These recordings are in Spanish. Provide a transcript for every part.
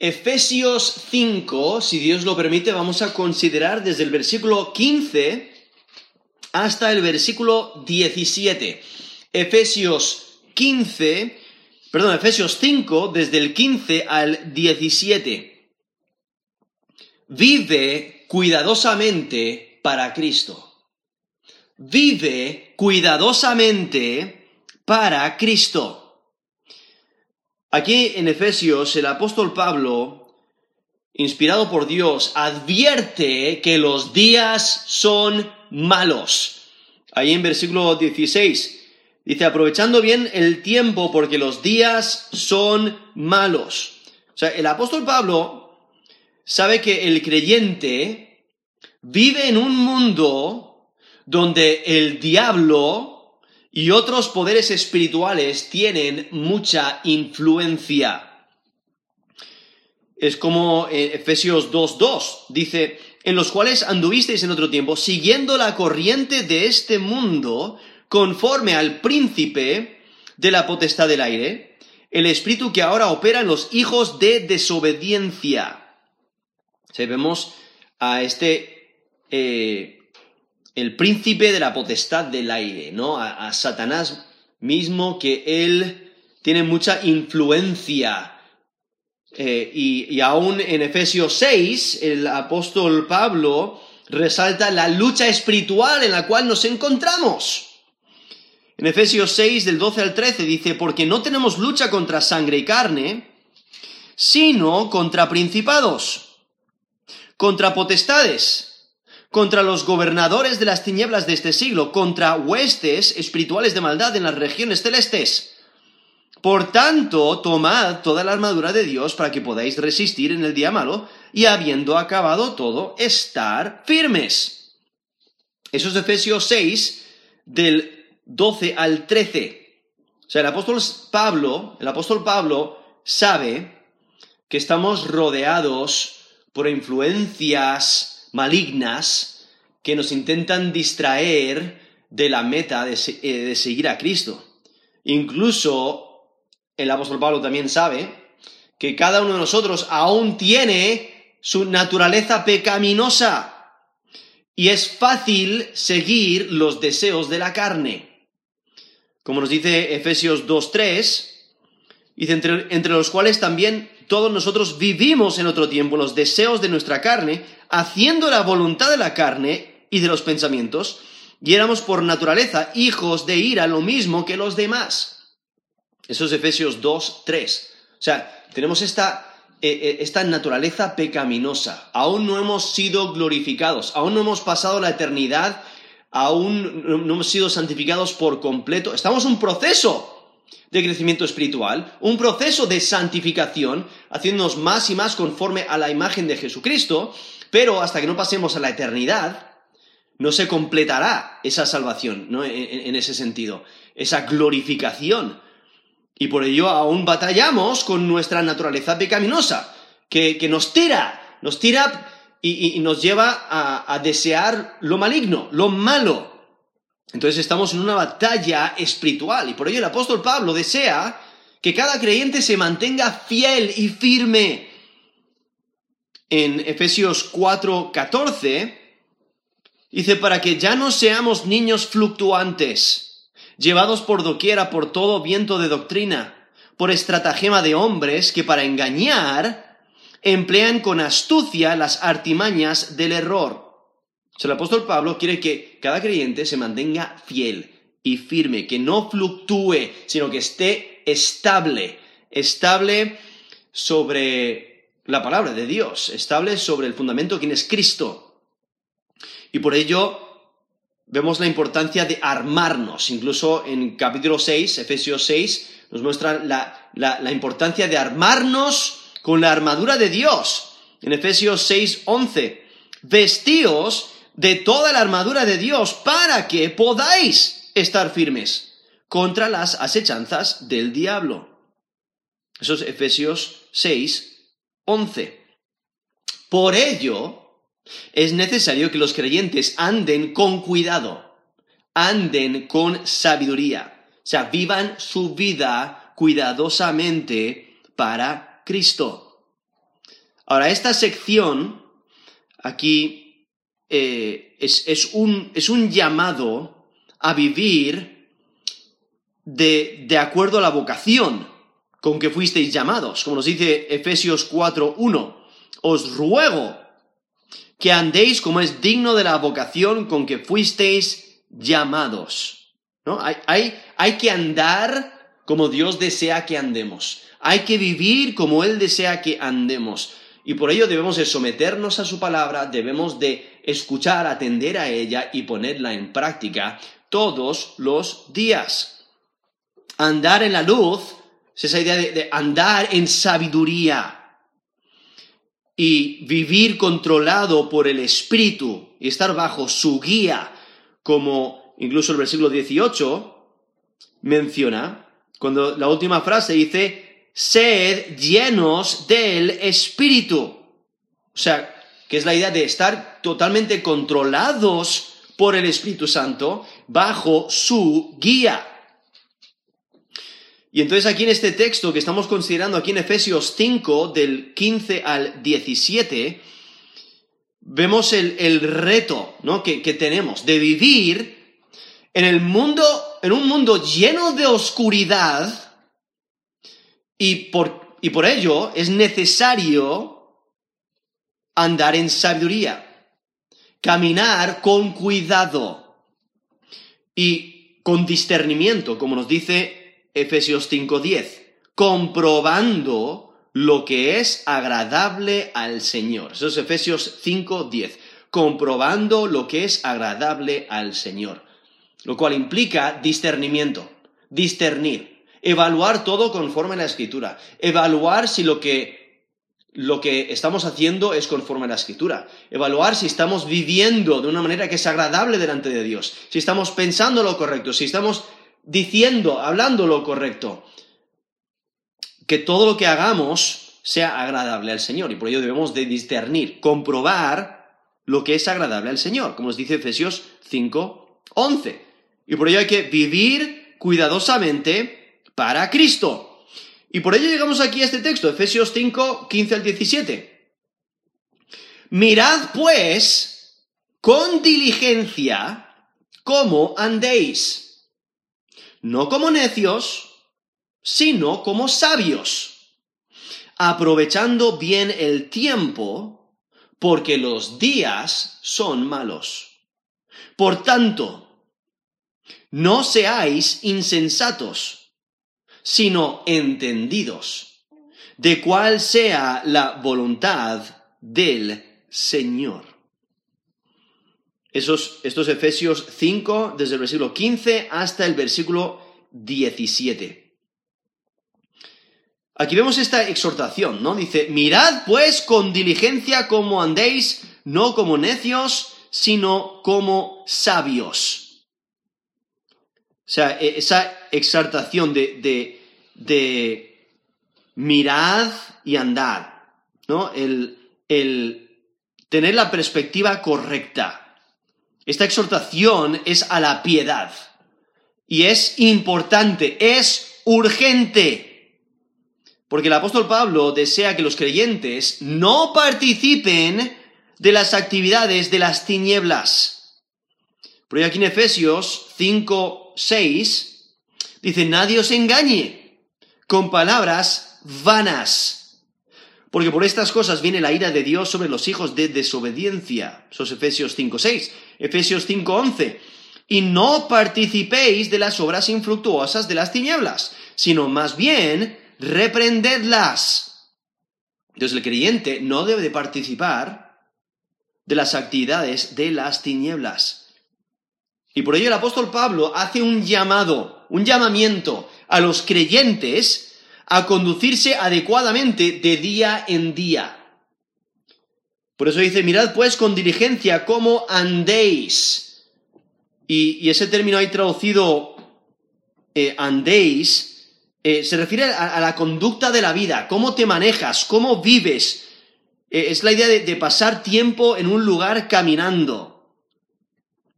Efesios 5, si Dios lo permite, vamos a considerar desde el versículo 15 hasta el versículo 17. Efesios 15, perdón, Efesios 5, desde el 15 al 17. Vive cuidadosamente para Cristo. Vive cuidadosamente para Cristo. Aquí en Efesios el apóstol Pablo, inspirado por Dios, advierte que los días son malos. Ahí en versículo 16 dice, aprovechando bien el tiempo porque los días son malos. O sea, el apóstol Pablo sabe que el creyente vive en un mundo donde el diablo y otros poderes espirituales tienen mucha influencia. Es como en Efesios 2.2 dice, en los cuales anduvisteis en otro tiempo, siguiendo la corriente de este mundo, conforme al príncipe de la potestad del aire, el espíritu que ahora opera en los hijos de desobediencia. vemos a este eh, el príncipe de la potestad del aire, ¿no? A, Satanás mismo, que él tiene mucha influencia. Eh, y, y aún en Efesios 6, el apóstol Pablo resalta la lucha espiritual en la cual nos encontramos. En Efesios 6, del 12 al 13, dice, porque no tenemos lucha contra sangre y carne, sino contra principados, contra potestades contra los gobernadores de las tinieblas de este siglo, contra huestes espirituales de maldad en las regiones celestes. Por tanto, tomad toda la armadura de Dios para que podáis resistir en el día malo y habiendo acabado todo, estar firmes. Eso es Efesios 6, del 12 al 13. O sea, el apóstol Pablo, el apóstol Pablo sabe que estamos rodeados por influencias malignas que nos intentan distraer de la meta de, eh, seguir a Cristo. Incluso el apóstol Pablo también sabe que cada uno de nosotros aún tiene su naturaleza pecaminosa y es fácil seguir los deseos de la carne. Como nos dice Efesios 2.3, dice entre, entre los cuales también todos nosotros vivimos en otro tiempo los deseos de nuestra carne, haciendo la voluntad de la carne y de los pensamientos, y éramos por naturaleza hijos de ira, lo mismo que los demás. Eso es Efesios 2, 3. O sea, tenemos esta, eh, eh, esta naturaleza pecaminosa. Aún no hemos sido glorificados, aún no hemos pasado la eternidad, aún no hemos sido santificados por completo. Estamos en un proceso de crecimiento espiritual, un proceso de santificación, haciéndonos más y más conforme a la imagen de Jesucristo, pero hasta que no pasemos a la eternidad, no se completará esa salvación, ¿no? En, ese sentido, esa glorificación. Y por ello aún batallamos con nuestra naturaleza pecaminosa, que, nos tira, nos tira y, nos lleva a desear lo maligno, lo malo. Entonces estamos en una batalla espiritual y por ello el apóstol Pablo desea que cada creyente se mantenga fiel y firme en Efesios 4, 14, dice, para que ya no seamos niños fluctuantes, llevados por doquiera por todo viento de doctrina, por estratagema de hombres que para engañar emplean con astucia las artimañas del error. El apóstol Pablo quiere que cada creyente se mantenga fiel y firme, que no fluctúe, sino que esté estable, estable sobre la palabra de Dios, estable sobre el fundamento quién es Cristo. Y por ello vemos la importancia de armarnos. Incluso en capítulo 6, Efesios 6, nos muestra la, la importancia de armarnos con la armadura de Dios. En Efesios 6, 11, vestíos de toda la armadura de Dios para que podáis estar firmes contra las asechanzas del diablo. Eso es Efesios 6, 11. Por ello, es necesario que los creyentes anden con cuidado, anden con sabiduría, o sea, vivan su vida cuidadosamente para Cristo. Ahora, esta sección aquí eh, es, un, es, un, llamado a vivir de, de, acuerdo a la vocación con que fuisteis llamados, como nos dice Efesios 4.1. Os ruego que andéis como es digno de la vocación con que fuisteis llamados. ¿no? Hay, hay, hay que andar como Dios desea que andemos. Hay que vivir como Él desea que andemos. Y por ello debemos de someternos a su palabra, debemos de escuchar, atender a ella y ponerla en práctica todos los días. Andar en la luz es esa idea de andar en sabiduría y vivir controlado por el Espíritu y estar bajo su guía, como incluso el versículo 18 menciona, cuando la última frase dice, sed llenos del Espíritu. O sea, que es la idea de estar totalmente controlados por el Espíritu Santo bajo su guía. Y entonces aquí en este texto que estamos considerando aquí en Efesios 5, del 15 al 17, vemos el, reto ¿no? que, que, tenemos de vivir en el mundo, en un mundo lleno de oscuridad, y por, y por ello es necesario andar en sabiduría, caminar con cuidado y con discernimiento, como nos dice Efesios 5.10, comprobando lo que es agradable al Señor. Eso es Efesios 5.10, comprobando lo que es agradable al Señor. Lo cual implica discernimiento, discernir, evaluar todo conforme a la Escritura, evaluar si lo que lo que estamos haciendo es conforme a la escritura. Evaluar si estamos viviendo de una manera que es agradable delante de Dios, si estamos pensando lo correcto, si estamos diciendo, hablando lo correcto. Que todo lo que hagamos sea agradable al Señor y por ello debemos de discernir, comprobar lo que es agradable al Señor, como nos dice Efesios 5, 11. Y por ello hay que vivir cuidadosamente para Cristo. Y por ello llegamos aquí a este texto, Efesios 5, 15 al 17. Mirad pues con diligencia cómo andéis no como necios, sino como sabios, aprovechando bien el tiempo, porque los días son malos. Por tanto, no seáis insensatos, sino entendidos, de cuál sea la voluntad del Señor. Esos, estos Efesios 5, desde el versículo 15 hasta el versículo 17. Aquí vemos esta exhortación, ¿no? Dice, mirad pues con diligencia cómo andéis, no como necios, sino como sabios. O sea, e, esa exhortación de, de mirad y andar, ¿no? El, el tener la perspectiva correcta. Esta exhortación es a la piedad. Y es importante, es urgente. Porque el apóstol Pablo desea que los creyentes no participen de las actividades de las tinieblas. Por aquí en Efesios 5, 6 dice, nadie os engañe con palabras vanas. Porque por estas cosas viene la ira de Dios sobre los hijos de desobediencia. Esos Efesios 5, 6. Efesios 5:11, y no participéis de las obras infructuosas de las tinieblas, sino más bien reprendedlas. Entonces el creyente no debe de participar de las actividades de las tinieblas. Y por ello el apóstol Pablo hace un llamado, un llamamiento a los creyentes a conducirse adecuadamente de día en día. Por eso dice, mirad pues con diligencia cómo andéis. Y, ese término ahí traducido eh, andéis eh, se refiere a, la conducta de la vida, cómo te manejas, cómo vives. Eh, es la idea de, de pasar tiempo en un lugar caminando.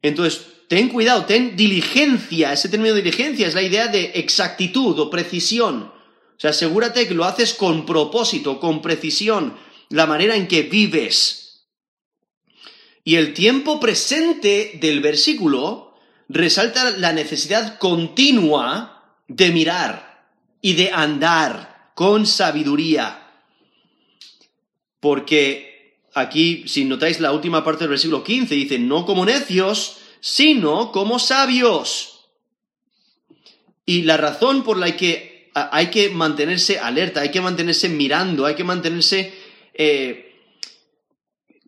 Entonces, ten cuidado, ten diligencia. Ese término diligencia es la idea de exactitud o precisión. O sea, asegúrate que lo haces con propósito, con precisión la manera en que vives. Y el tiempo presente del versículo resalta la necesidad continua de mirar y de andar con sabiduría. Porque aquí, si notáis la última parte del versículo 15, dice, no como necios, sino como sabios. Y la razón por la que hay que mantenerse alerta, hay que mantenerse mirando, hay que mantenerse eh,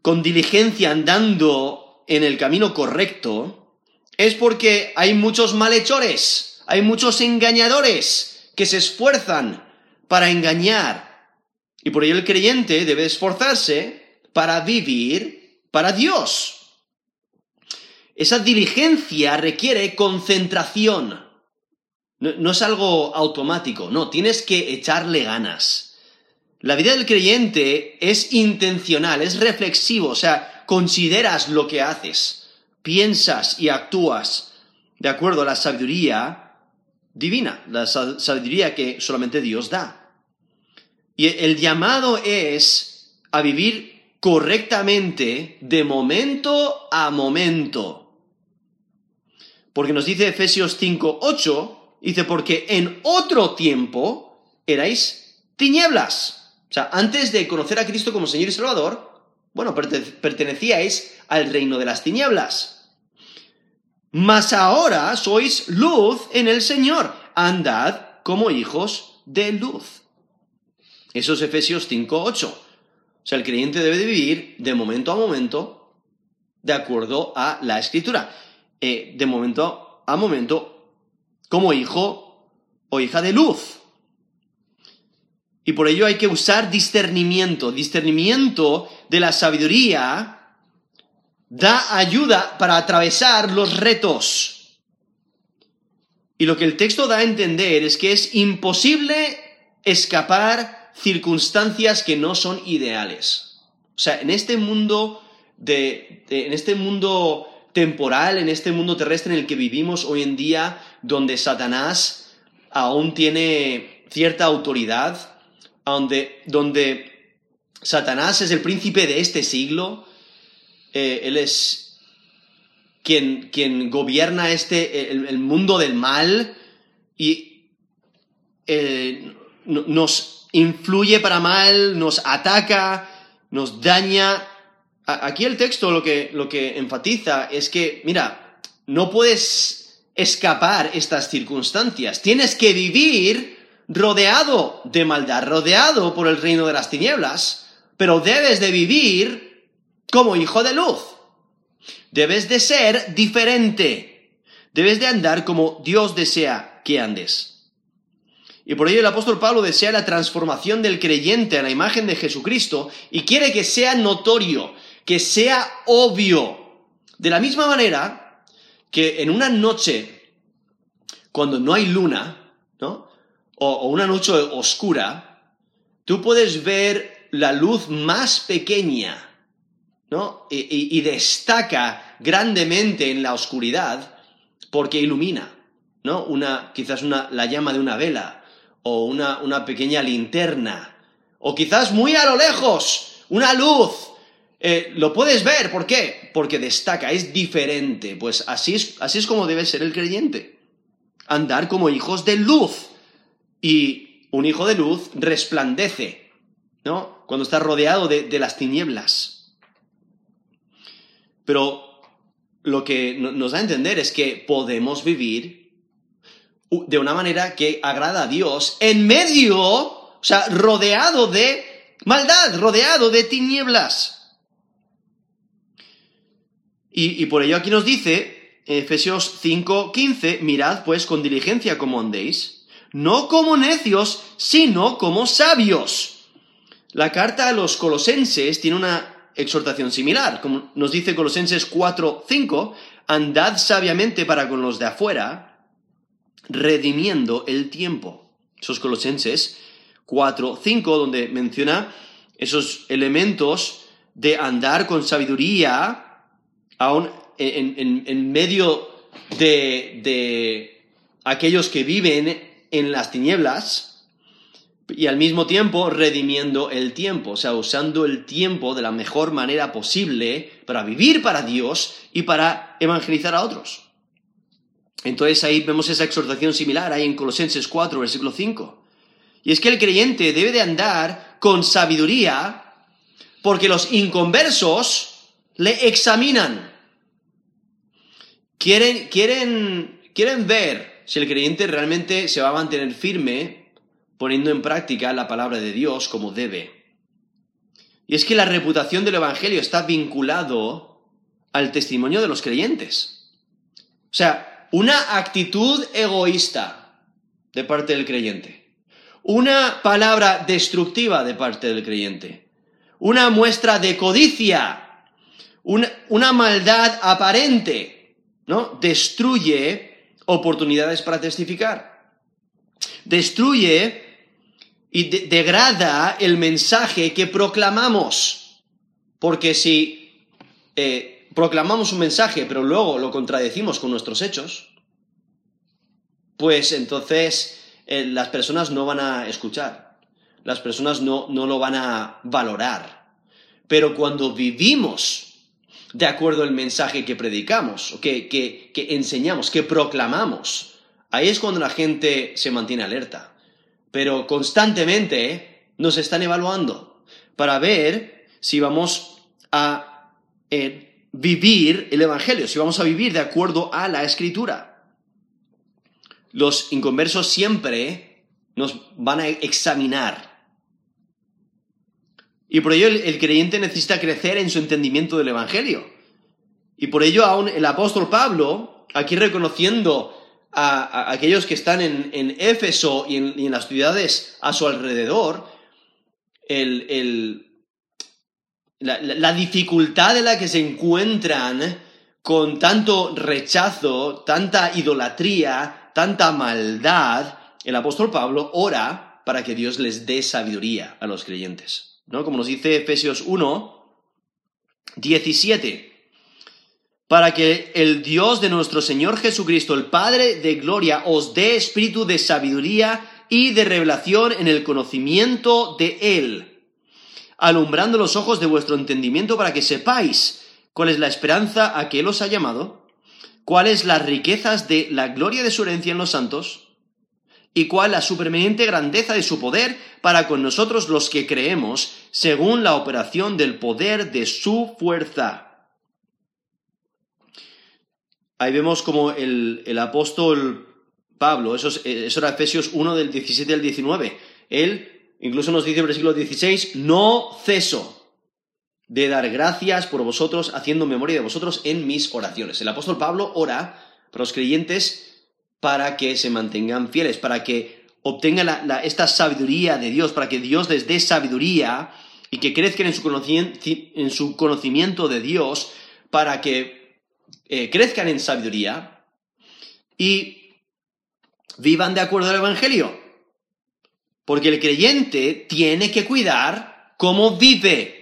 con diligencia andando en el camino correcto, es porque hay muchos malhechores, hay muchos engañadores que se esfuerzan para engañar. Y por ello el creyente debe esforzarse para vivir para Dios. Esa diligencia requiere concentración. No, es algo automático, no, tienes que echarle ganas. La vida del creyente es intencional, es reflexivo, o sea, consideras lo que haces, piensas y actúas de acuerdo a la sabiduría divina, la sabiduría que solamente Dios da. Y el llamado es a vivir correctamente de momento a momento. Porque nos dice Efesios 5, 8, dice, porque en otro tiempo erais tinieblas. O sea, antes de conocer a Cristo como Señor y Salvador, bueno, pertenecíais al reino de las tinieblas. Mas ahora sois luz en el Señor. Andad como hijos de luz. Eso es Efesios 5, 8. O sea, el creyente debe de vivir de momento a momento de acuerdo a la escritura. Eh, de momento a momento como hijo o hija de luz. Y por ello hay que usar discernimiento. Discernimiento de la sabiduría da ayuda para atravesar los retos. Y lo que el texto da a entender es que es imposible escapar circunstancias que no son ideales. O sea, en este mundo de en este mundo temporal en este mundo terrestre en el que vivimos hoy en día, donde Satanás aún tiene cierta autoridad, donde, donde Satanás es el príncipe de este siglo, eh, él es quien, quien gobierna este, el, mundo del mal y eh, nos influye para mal, nos ataca, nos daña aquí el texto lo que, lo que enfatiza es que, mira, no puedes escapar estas circunstancias. Tienes que vivir rodeado de maldad, rodeado por el reino de las tinieblas, pero debes de vivir como hijo de luz. Debes de ser diferente. Debes de andar como Dios desea que andes. Y por ello el apóstol Pablo desea la transformación del creyente a la imagen de Jesucristo y quiere que sea notorio, que sea obvio. De la misma manera que en una noche, cuando no hay luna, ¿no? O, una noche oscura, tú puedes ver la luz más pequeña, ¿no? Y, destaca grandemente en la oscuridad porque ilumina, ¿no? Una, quizás una, la llama de una vela o una, una pequeña linterna o quizás muy a lo lejos, una luz eh, lo puedes ver, ¿por qué? Porque destaca, es diferente. Pues así es, así es como debe ser el creyente. Andar como hijos de luz. Y un hijo de luz resplandece, ¿no? Cuando está rodeado de, de las tinieblas. Pero lo que nos da a entender es que podemos vivir de una manera que agrada a Dios en medio, o sea, rodeado de maldad, rodeado de tinieblas. Y, por ello aquí nos dice, Efesios 5:15, mirad pues con diligencia como andéis, no como necios, sino como sabios. La carta a los colosenses tiene una exhortación similar, como nos dice Colosenses 4:5, andad sabiamente para con los de afuera, redimiendo el tiempo. Esos Colosenses 4:5, donde menciona esos elementos de andar con sabiduría, aún en, medio de, aquellos que viven en las tinieblas, y al mismo tiempo redimiendo el tiempo, o sea, usando el tiempo de la mejor manera posible para vivir para Dios y para evangelizar a otros. Entonces ahí vemos esa exhortación similar ahí en Colosenses 4, versículo 5. Y es que el creyente debe de andar con sabiduría porque los inconversos le examinan. Quieren, quieren, quieren ver si el creyente realmente se va a mantener firme poniendo en práctica la palabra de Dios como debe. Y es que la reputación del Evangelio está vinculado al testimonio de los creyentes. O sea, una actitud egoísta de parte del creyente. Una palabra destructiva de parte del creyente. Una muestra de codicia. Una, una maldad aparente. ¿No? Destruye oportunidades para testificar. Destruye y degrada el mensaje que proclamamos. Porque si eh, proclamamos un mensaje pero luego lo contradecimos con nuestros hechos, pues entonces eh, las personas no van a escuchar, las personas no, no lo van a valorar. Pero cuando vivimos de acuerdo al mensaje que predicamos, que, que, que enseñamos, que proclamamos, ahí es cuando la gente se mantiene alerta pero constantemente nos están evaluando para ver si vamos a eh, vivir el Evangelio, si vamos a vivir de acuerdo a la Escritura. Los inconversos siempre nos van a examinar. Y por ello el, creyente necesita crecer en su entendimiento del Evangelio. Y por ello aún el apóstol Pablo, aquí reconociendo a, aquellos que están en, Éfeso y en, las ciudades a su alrededor, la, dificultad en la que se encuentran con tanto rechazo, tanta idolatría, tanta maldad, el apóstol Pablo ora para que Dios les dé sabiduría a los creyentes. Como nos dice Efesios 1, 17 para que el Dios de nuestro Señor Jesucristo, el Padre de Gloria, os dé espíritu de sabiduría y de revelación en el conocimiento de Él, alumbrando los ojos de vuestro entendimiento para que sepáis cuál es la esperanza a que Él os ha llamado, cuáles las riquezas de la gloria de su herencia en los santos, y cuál la supereminente grandeza de su poder para con nosotros los que creemos, según la operación del poder de su fuerza ahí vemos como el, apóstol Pablo, eso, eso, era Efesios 1 del 17 al 19, él incluso nos dice en el versículo 16, no ceso de dar gracias por vosotros, haciendo memoria de vosotros en mis oraciones. El apóstol Pablo ora para los creyentes para que se mantengan fieles, para que obtengan esta sabiduría de Dios, para que Dios les dé sabiduría y que crezcan en su, en su conocimiento de Dios, para que eh, crezcan en sabiduría y vivan de acuerdo al Evangelio. Porque el creyente tiene que cuidar cómo vive.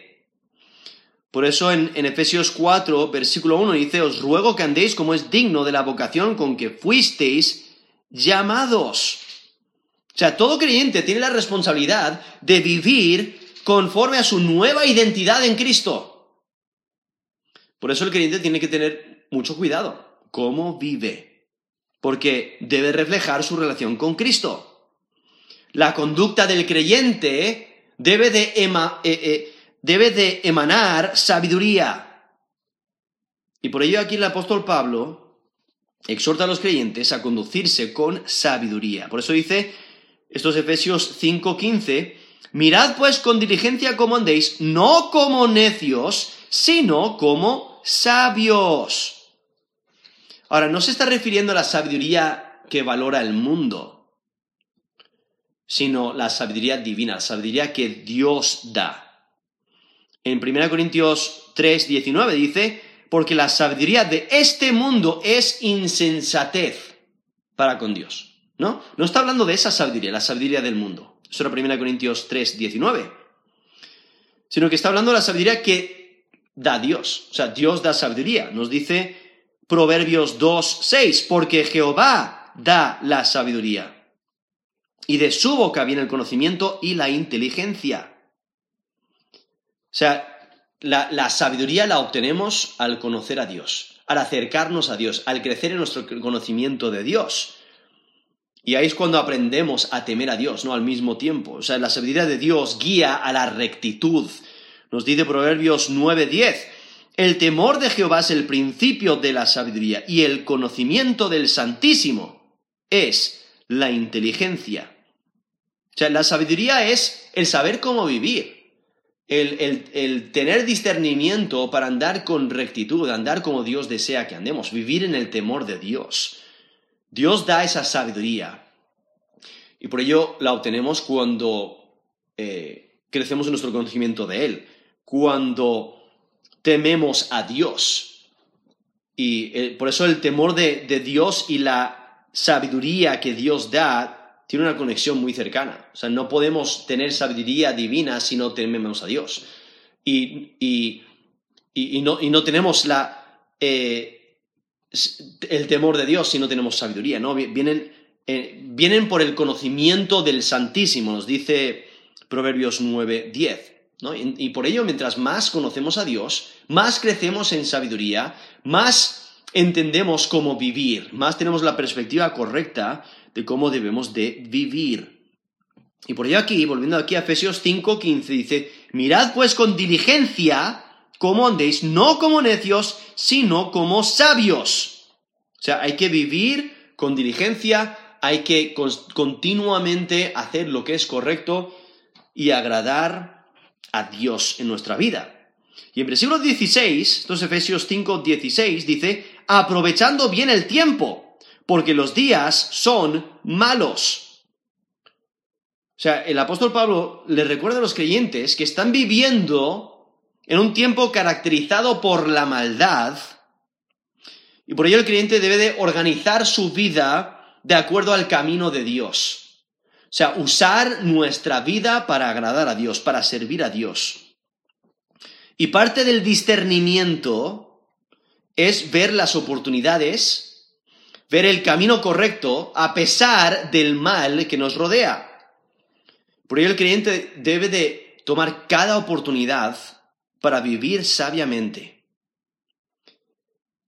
Por eso en, en, Efesios 4, versículo 1 dice, os ruego que andéis como es digno de la vocación con que fuisteis llamados. O sea, todo creyente tiene la responsabilidad de vivir conforme a su nueva identidad en Cristo. Por eso el creyente tiene que tener mucho cuidado, cómo vive, porque debe reflejar su relación con Cristo. La conducta del creyente debe de, eh, eh, debe de emanar sabiduría. Y por ello aquí el apóstol Pablo exhorta a los creyentes a conducirse con sabiduría. Por eso dice estos Efesios 5:15, mirad pues con diligencia cómo andéis, no como necios, sino como sabios Ahora, no se está refiriendo a la sabiduría que valora el mundo, sino la sabiduría divina, la sabiduría que Dios da. En 1 Corintios 3, 19 dice, porque la sabiduría de este mundo es insensatez para con Dios. ¿No? No está hablando de esa sabiduría, la sabiduría del mundo. Eso era 1 Corintios 3, 19. Sino que está hablando de la sabiduría que da Dios. O sea, Dios da sabiduría. Nos dice Proverbios 2, 6, porque Jehová da la sabiduría. y de su boca viene el conocimiento y la inteligencia. O sea, la, sabiduría la obtenemos al conocer a Dios, al acercarnos a Dios, al crecer en nuestro conocimiento de Dios. Y ahí es cuando aprendemos a temer a Dios, ¿no? Al mismo tiempo. O sea, la sabiduría de Dios guía a la rectitud. Nos dice Proverbios 9:10. El temor de Jehová es el principio de la sabiduría y el conocimiento del Santísimo es la inteligencia. O sea, la sabiduría es el saber cómo vivir el, tener discernimiento para andar con rectitud, andar como Dios desea que andemos, vivir en el temor de Dios. Dios da esa sabiduría. Y por ello la obtenemos cuando eh, crecemos en nuestro conocimiento de Él, cuando tememos a Dios. Y eh, por eso el temor de, de Dios y la sabiduría que Dios da tiene una conexión muy cercana. O sea, no podemos tener sabiduría divina si no tememos a Dios. Y, no, tenemos eh, el temor de Dios si no tenemos sabiduría, ¿no? Vienen, eh, vienen por el conocimiento del Santísimo, nos dice Proverbios 9, 10. ¿no? y por ello, mientras más conocemos a Dios, más crecemos en sabiduría, más entendemos cómo vivir, más tenemos la perspectiva correcta de cómo debemos de vivir. Y por ello aquí, volviendo aquí a Efesios 5:15, dice, mirad pues con diligencia cómo andéis, no como necios, sino como sabios. O sea, hay que vivir con diligencia, hay que continuamente hacer lo que es correcto y agradar a Dios en nuestra vida. Y en versículo 16, entonces Efesios 5:16 dice, aprovechando bien el tiempo porque los días son malos. O sea, el apóstol Pablo le recuerda a los creyentes que están viviendo en un tiempo caracterizado por la maldad, y por ello el creyente debe de organizar su vida de acuerdo al camino de Dios. O sea, usar nuestra vida para agradar a Dios, para servir a Dios. Y parte del discernimiento es ver las oportunidades ver el camino correcto a pesar del mal que nos rodea. Por ello el creyente debe de tomar cada oportunidad para vivir sabiamente.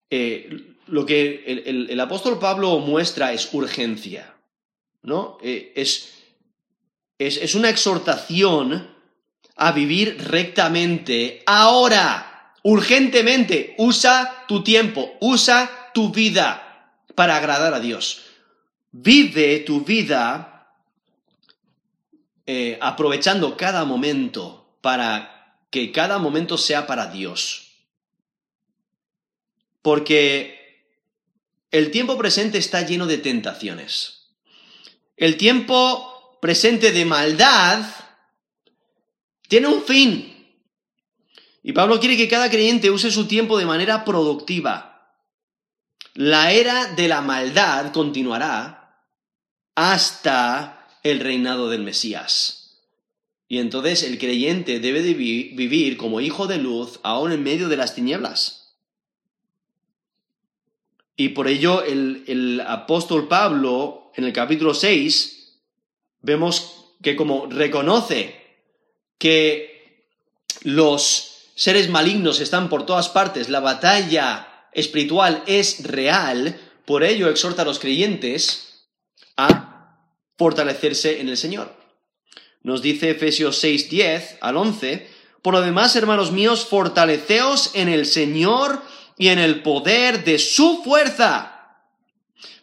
Eh, lo que el, apóstol Pablo muestra es urgencia, ¿no? Eh, es, es una exhortación a vivir rectamente ahora, urgentemente. Usa tu tiempo, usa tu vida para agradar a Dios. Vive tu vida eh, aprovechando cada momento para que cada momento sea para Dios. Porque el tiempo presente está lleno de tentaciones. El tiempo presente de maldad tiene un fin. Y Pablo quiere que cada creyente use su tiempo de manera productiva la era de la maldad continuará hasta el reinado del Mesías. Y entonces el creyente debe de vivir como hijo de luz aún en medio de las tinieblas. Y por ello el, el apóstol Pablo en el capítulo 6 vemos que como reconoce que los seres malignos están por todas partes, la batalla espiritual es real, por ello exhorta a los creyentes a fortalecerse en el Señor. Nos dice Efesios 6, 10 al 11, por lo demás, hermanos míos, fortaleceos en el Señor y en el poder de su fuerza.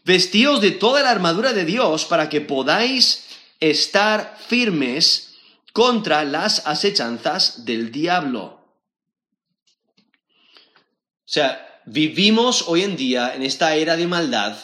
Vestíos de toda la armadura de Dios para que podáis estar firmes contra las asechanzas del diablo. O sea, Vivimos hoy en día en esta era de maldad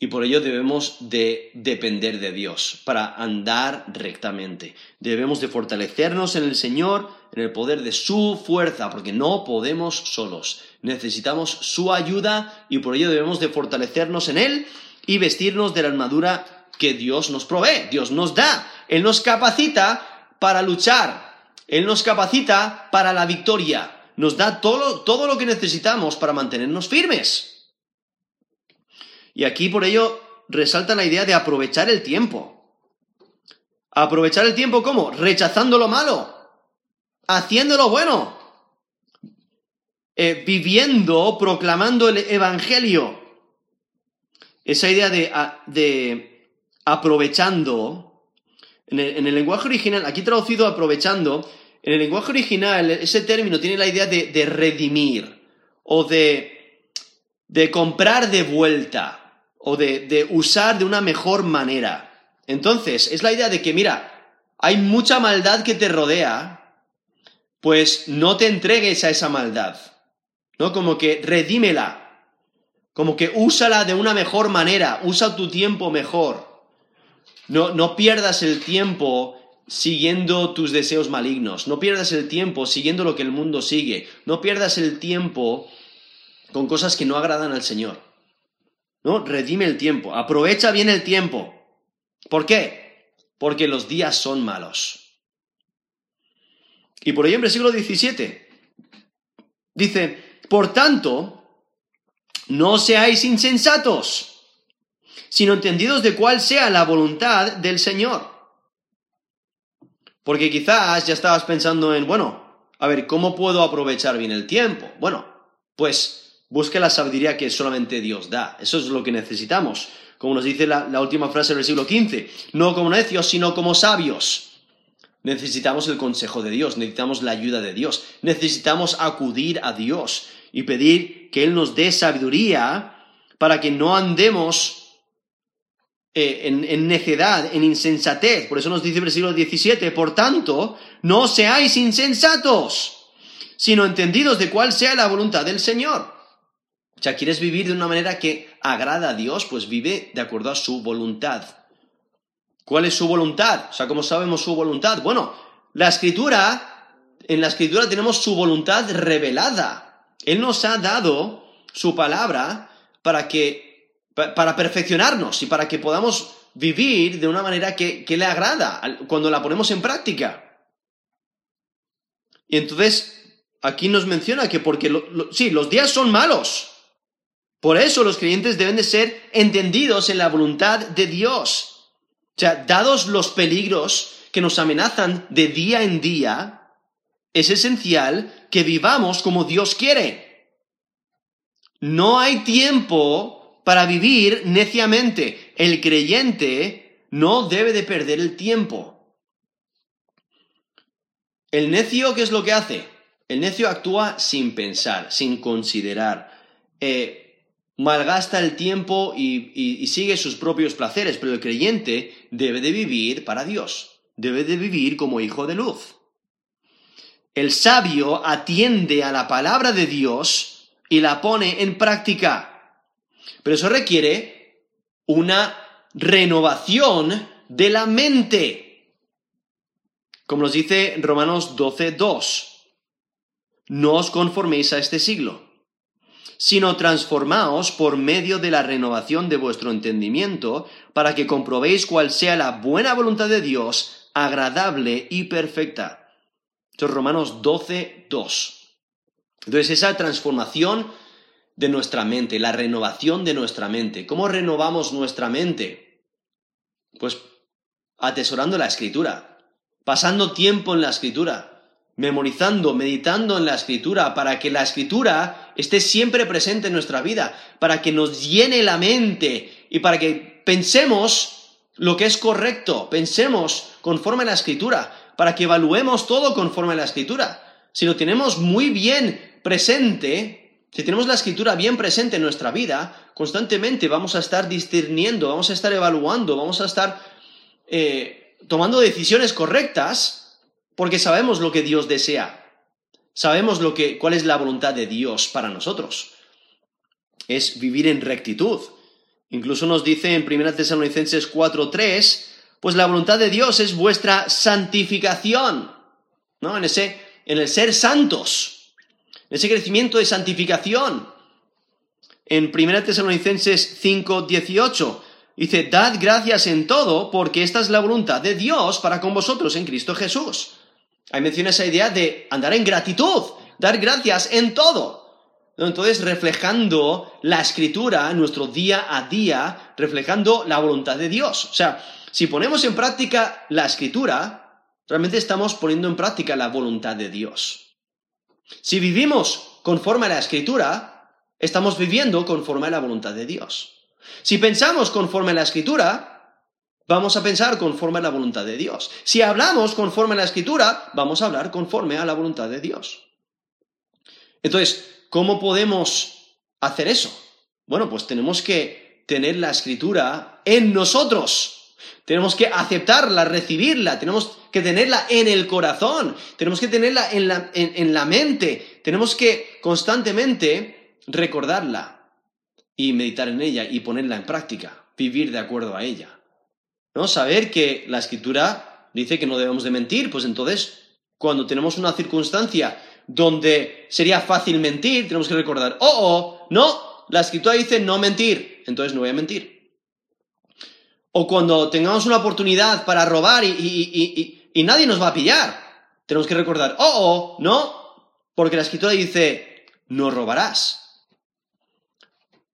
y por ello debemos de depender de Dios para andar rectamente. Debemos de fortalecernos en el Señor, en el poder de su fuerza, porque no podemos solos. Necesitamos su ayuda y por ello debemos de fortalecernos en Él y vestirnos de la armadura que Dios nos provee, Dios nos da. Él nos capacita para luchar, Él nos capacita para la victoria nos da todo, lo que necesitamos para mantenernos firmes. Y aquí por ello resalta la idea de aprovechar el tiempo. Aprovechar el tiempo ¿cómo? Rechazando lo malo, haciendo lo bueno, eh, viviendo, proclamando el Evangelio. Esa idea de, de aprovechando, en el, lenguaje original, aquí traducido aprovechando, en el lenguaje original ese término tiene la idea de, redimir o de, comprar de vuelta o de, de usar de una mejor manera. Entonces, es la idea de que, mira, hay mucha maldad que te rodea, pues no te entregues a esa maldad. ¿no? Como que redímela, como que úsala de una mejor manera, usa tu tiempo mejor. No, no pierdas el tiempo siguiendo tus deseos malignos, no pierdas el tiempo siguiendo lo que el mundo sigue, no pierdas el tiempo con cosas que no agradan al Señor. ¿No? Redime el tiempo, aprovecha bien el tiempo. ¿Por qué? Porque los días son malos. Y por ello en versículo 17 dice, por tanto, no seáis insensatos, sino entendidos de cuál sea la voluntad del Señor. Porque quizás ya estabas pensando en, bueno, a ver, ¿cómo puedo aprovechar bien el tiempo? Bueno, pues busque la sabiduría que solamente Dios da. Eso es lo que necesitamos. Como nos dice la, última frase del versículo 15, no como necios, sino como sabios. Necesitamos el consejo de Dios, necesitamos la ayuda de Dios, necesitamos acudir a Dios y pedir que Él nos dé sabiduría para que no andemos eh, en, necedad, en insensatez. Por eso nos dice el versículo 17, por tanto, no seáis insensatos, sino entendidos de cuál sea la voluntad del Señor. O sea, ¿quieres vivir de una manera que agrada a Dios? Pues vive de acuerdo a su voluntad. ¿Cuál es su voluntad? O sea, ¿cómo sabemos su voluntad? Bueno, la escritura, en la escritura tenemos su voluntad revelada. Él nos ha dado su palabra para que, para perfeccionarnos y para que podamos vivir de una manera que, le agrada cuando la ponemos en práctica. Y entonces, aquí nos menciona que porque, sí, los días son malos. Por eso los creyentes deben de ser entendidos en la voluntad de Dios. O sea, dados los peligros que nos amenazan de día en día, es esencial que vivamos como Dios quiere. No hay tiempo para vivir neciamente. El creyente no debe de perder el tiempo. El necio, ¿qué es lo que hace? El necio actúa sin pensar, sin considerar. Eh, malgasta el tiempo y, y sigue sus propios placeres, pero el creyente debe de vivir para Dios. Debe de vivir como hijo de luz. El sabio atiende a la palabra de Dios y la pone en práctica. Pero eso requiere una renovación de la mente. Como nos dice Romanos 12, 2. No os conforméis a este siglo, sino transformaos por medio de la renovación de vuestro entendimiento, para que comprobéis cuál sea la buena voluntad de Dios, agradable y perfecta. Esto es Romanos 12, 2. Entonces, esa transformación de nuestra mente, la renovación de nuestra mente. ¿Cómo renovamos nuestra mente? Pues atesorando la escritura, pasando tiempo en la escritura, memorizando, meditando en la escritura, para que la escritura esté siempre presente en nuestra vida, para que nos llene la mente y para que pensemos lo que es correcto, pensemos conforme a la escritura, para que evaluemos todo conforme a la escritura. Si lo tenemos muy bien presente, si tenemos la escritura bien presente en nuestra vida, constantemente vamos a estar discerniendo, vamos a estar evaluando, vamos a estar eh, tomando decisiones correctas, porque sabemos lo que Dios desea. Sabemos lo que, cuál es la voluntad de Dios para nosotros. Es vivir en rectitud. Incluso nos dice en 1 Tesalonicenses 4:3 pues la voluntad de Dios es vuestra santificación, ¿no? En ese, en el ser santos, ese crecimiento de santificación. En 1 Tesalonicenses 5, 18, dice, dad gracias en todo, porque esta es la voluntad de Dios para con vosotros en Cristo Jesús. Ahí menciona esa idea de andar en gratitud, dar gracias en todo. Entonces, reflejando la escritura, nuestro día a día, reflejando la voluntad de Dios. O sea, si ponemos en práctica la escritura, realmente estamos poniendo en práctica la voluntad de Dios. Si vivimos conforme a la escritura, estamos viviendo conforme a la voluntad de Dios. Si pensamos conforme a la escritura, vamos a pensar conforme a la voluntad de Dios. Si hablamos conforme a la escritura, vamos a hablar conforme a la voluntad de Dios. Entonces, ¿cómo podemos hacer eso? Bueno, pues tenemos que tener la escritura en nosotros. Tenemos que aceptarla, recibirla, tenemos que tenerla en el corazón, tenemos que tenerla en la, en la mente, tenemos que constantemente recordarla y meditar en ella y ponerla en práctica, vivir de acuerdo a ella. ¿No? Saber que la escritura dice que no debemos de mentir, pues entonces, cuando tenemos una circunstancia donde sería fácil mentir, tenemos que recordar, oh, oh, no, la escritura dice no mentir, entonces no voy a mentir. O cuando tengamos una oportunidad para robar y nadie nos va a pillar, tenemos que recordar, oh, oh, no, porque la escritura dice no robarás.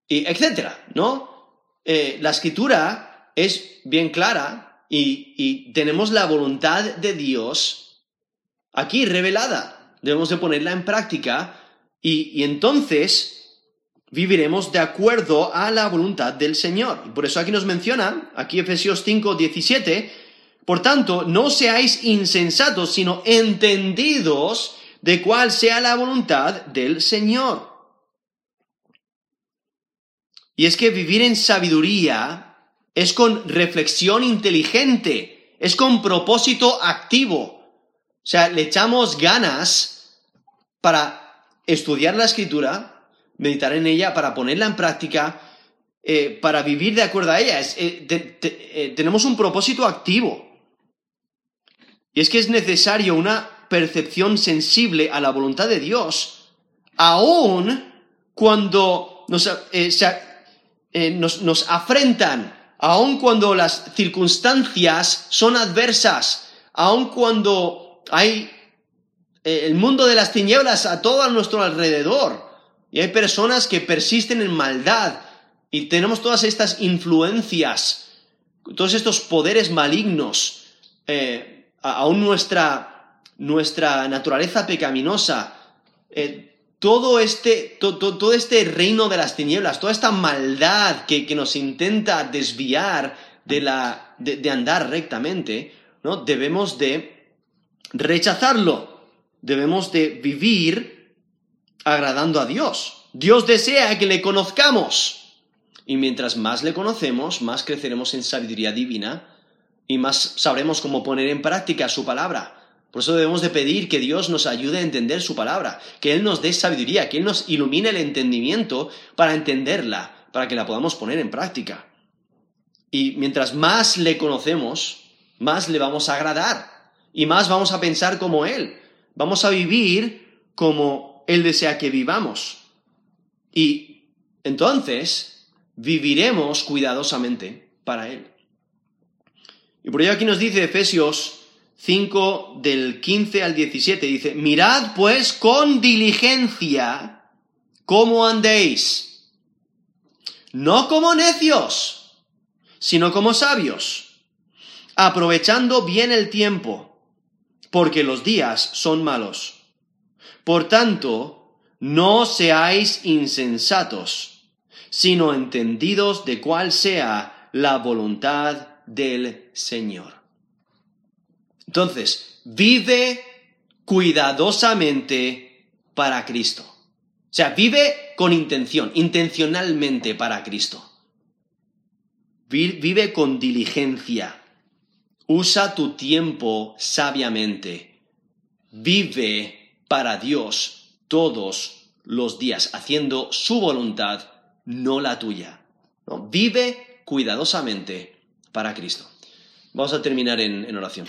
Y etcétera, ¿no? Eh, la escritura es bien clara y tenemos la voluntad de Dios aquí revelada debemos de ponerla en práctica y, entonces viviremos de acuerdo a la voluntad del Señor. Y por eso aquí nos menciona, aquí Efesios 5, 17, por tanto, no seáis insensatos, sino entendidos de cuál sea la voluntad del Señor. Y es que vivir en sabiduría es con reflexión inteligente, es con propósito activo. O sea, le echamos ganas para estudiar la escritura, meditar en ella, para ponerla en práctica, eh, para vivir de acuerdo a ella. Eh, eh, tenemos un propósito activo. Y es que es necesario una percepción sensible a la voluntad de Dios, aun cuando nos, nos, nos afrentan, aun cuando las circunstancias son adversas, aun cuando hay eh, el mundo de las tinieblas a todo a nuestro alrededor. Y hay personas que persisten en maldad. Y tenemos todas estas influencias, todos estos poderes malignos, eh, aún nuestra, nuestra naturaleza pecaminosa, eh, todo, este, todo este reino de las tinieblas, toda esta maldad que, nos intenta desviar de, la, de andar rectamente, ¿no? debemos de rechazarlo. Debemos de vivir agradando a Dios. Dios desea que le conozcamos. Y mientras más le conocemos, más creceremos en sabiduría divina y más sabremos cómo poner en práctica su palabra. Por eso debemos de pedir que Dios nos ayude a entender su palabra, que Él nos dé sabiduría, que Él nos ilumine el entendimiento para entenderla, para que la podamos poner en práctica. Y mientras más le conocemos, más le vamos a agradar y más vamos a pensar como Él. Vamos a vivir como Él desea que vivamos. Y entonces viviremos cuidadosamente para Él. Y por ello aquí nos dice Efesios 5 del 15 al 17, dice, mirad pues con diligencia cómo andéis, no como necios, sino como sabios, aprovechando bien el tiempo porque los días son malos. Por tanto, no seáis insensatos, sino entendidos de cuál sea la voluntad del Señor. Entonces, vive cuidadosamente para Cristo. O sea, vive con intención, intencionalmente para Cristo. Vive con diligencia. Usa tu tiempo sabiamente. Vive para Dios todos los días, haciendo su voluntad, no la tuya. Vive cuidadosamente para Cristo. Vamos a terminar en oración.